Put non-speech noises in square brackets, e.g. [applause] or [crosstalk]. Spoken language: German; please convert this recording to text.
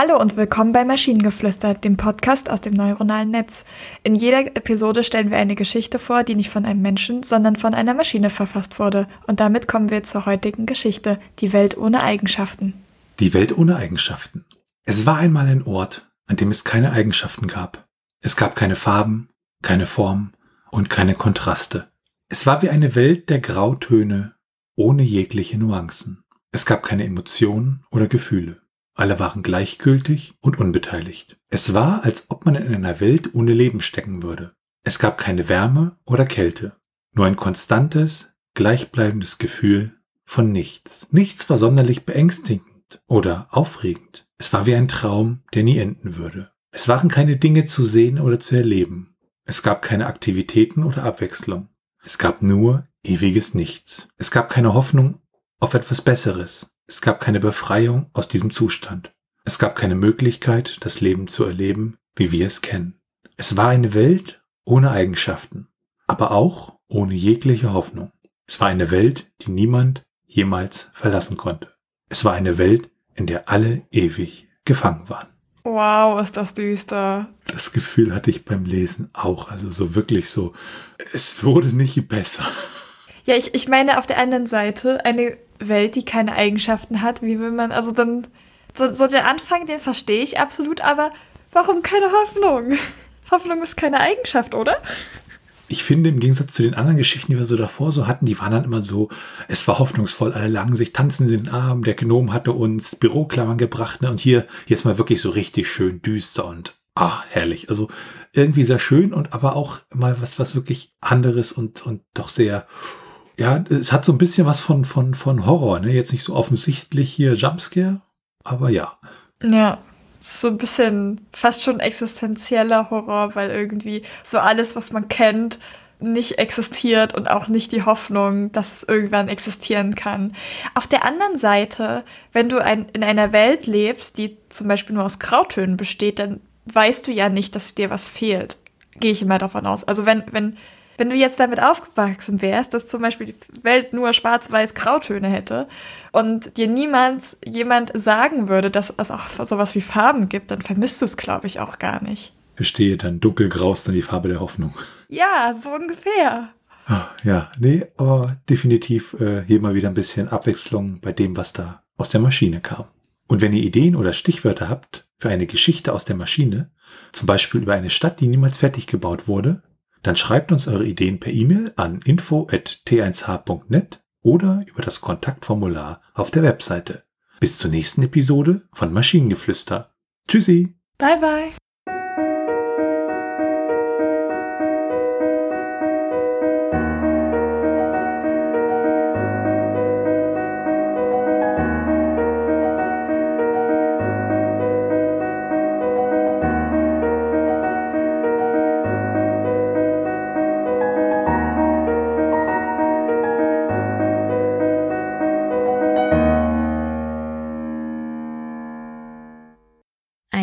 Hallo und willkommen bei Maschinengeflüster, dem Podcast aus dem neuronalen Netz. In jeder Episode stellen wir eine Geschichte vor, die nicht von einem Menschen, sondern von einer Maschine verfasst wurde. Und damit kommen wir zur heutigen Geschichte, die Welt ohne Eigenschaften. Die Welt ohne Eigenschaften. Es war einmal ein Ort, an dem es keine Eigenschaften gab. Es gab keine Farben, keine Form und keine Kontraste. Es war wie eine Welt der Grautöne, ohne jegliche Nuancen. Es gab keine Emotionen oder Gefühle. Alle waren gleichgültig und unbeteiligt. Es war, als ob man in einer Welt ohne Leben stecken würde. Es gab keine Wärme oder Kälte, nur ein konstantes, gleichbleibendes Gefühl von nichts. Nichts war sonderlich beängstigend oder aufregend. Es war wie ein Traum, der nie enden würde. Es waren keine Dinge zu sehen oder zu erleben. Es gab keine Aktivitäten oder Abwechslung. Es gab nur ewiges Nichts. Es gab keine Hoffnung auf etwas Besseres. Es gab keine Befreiung aus diesem Zustand. Es gab keine Möglichkeit, das Leben zu erleben, wie wir es kennen. Es war eine Welt ohne Eigenschaften, aber auch ohne jegliche Hoffnung. Es war eine Welt, die niemand jemals verlassen konnte. Es war eine Welt, in der alle ewig gefangen waren. Wow, ist das düster. Das Gefühl hatte ich beim Lesen auch. Also so wirklich so, es wurde nicht besser. Ja, ich, ich meine auf der anderen Seite eine Welt, die keine Eigenschaften hat. Wie will man, also dann, so, so der Anfang, den verstehe ich absolut, aber warum keine Hoffnung? [laughs] Hoffnung ist keine Eigenschaft, oder? Ich finde, im Gegensatz zu den anderen Geschichten, die wir so davor so hatten, die waren dann immer so, es war hoffnungsvoll, alle lagen sich tanzend in den Arm, der Gnom hatte uns Büroklammern gebracht, ne? Und hier jetzt mal wirklich so richtig schön düster und ah, herrlich. Also irgendwie sehr schön und aber auch mal was, was wirklich anderes und, und doch sehr, ja, es hat so ein bisschen was von, von, von Horror, ne? Jetzt nicht so offensichtlich hier Jumpscare, aber ja. Ja, so ein bisschen fast schon existenzieller Horror, weil irgendwie so alles, was man kennt, nicht existiert und auch nicht die Hoffnung, dass es irgendwann existieren kann. Auf der anderen Seite, wenn du ein, in einer Welt lebst, die zum Beispiel nur aus Grautönen besteht, dann weißt du ja nicht, dass dir was fehlt. Gehe ich immer davon aus. Also wenn, wenn wenn du jetzt damit aufgewachsen wärst, dass zum Beispiel die Welt nur schwarz-weiß Grautöne hätte und dir niemand jemand sagen würde, dass es auch sowas wie Farben gibt, dann vermisst du es, glaube ich, auch gar nicht. Verstehe, dann dunkelgrau ist dann die Farbe der Hoffnung. Ja, so ungefähr. Ah, ja, nee, aber definitiv äh, hier mal wieder ein bisschen Abwechslung bei dem, was da aus der Maschine kam. Und wenn ihr Ideen oder Stichwörter habt für eine Geschichte aus der Maschine, zum Beispiel über eine Stadt, die niemals fertig gebaut wurde, dann schreibt uns eure Ideen per E-Mail an info@t1h.net oder über das Kontaktformular auf der Webseite. Bis zur nächsten Episode von Maschinengeflüster. Tschüssi. Bye bye.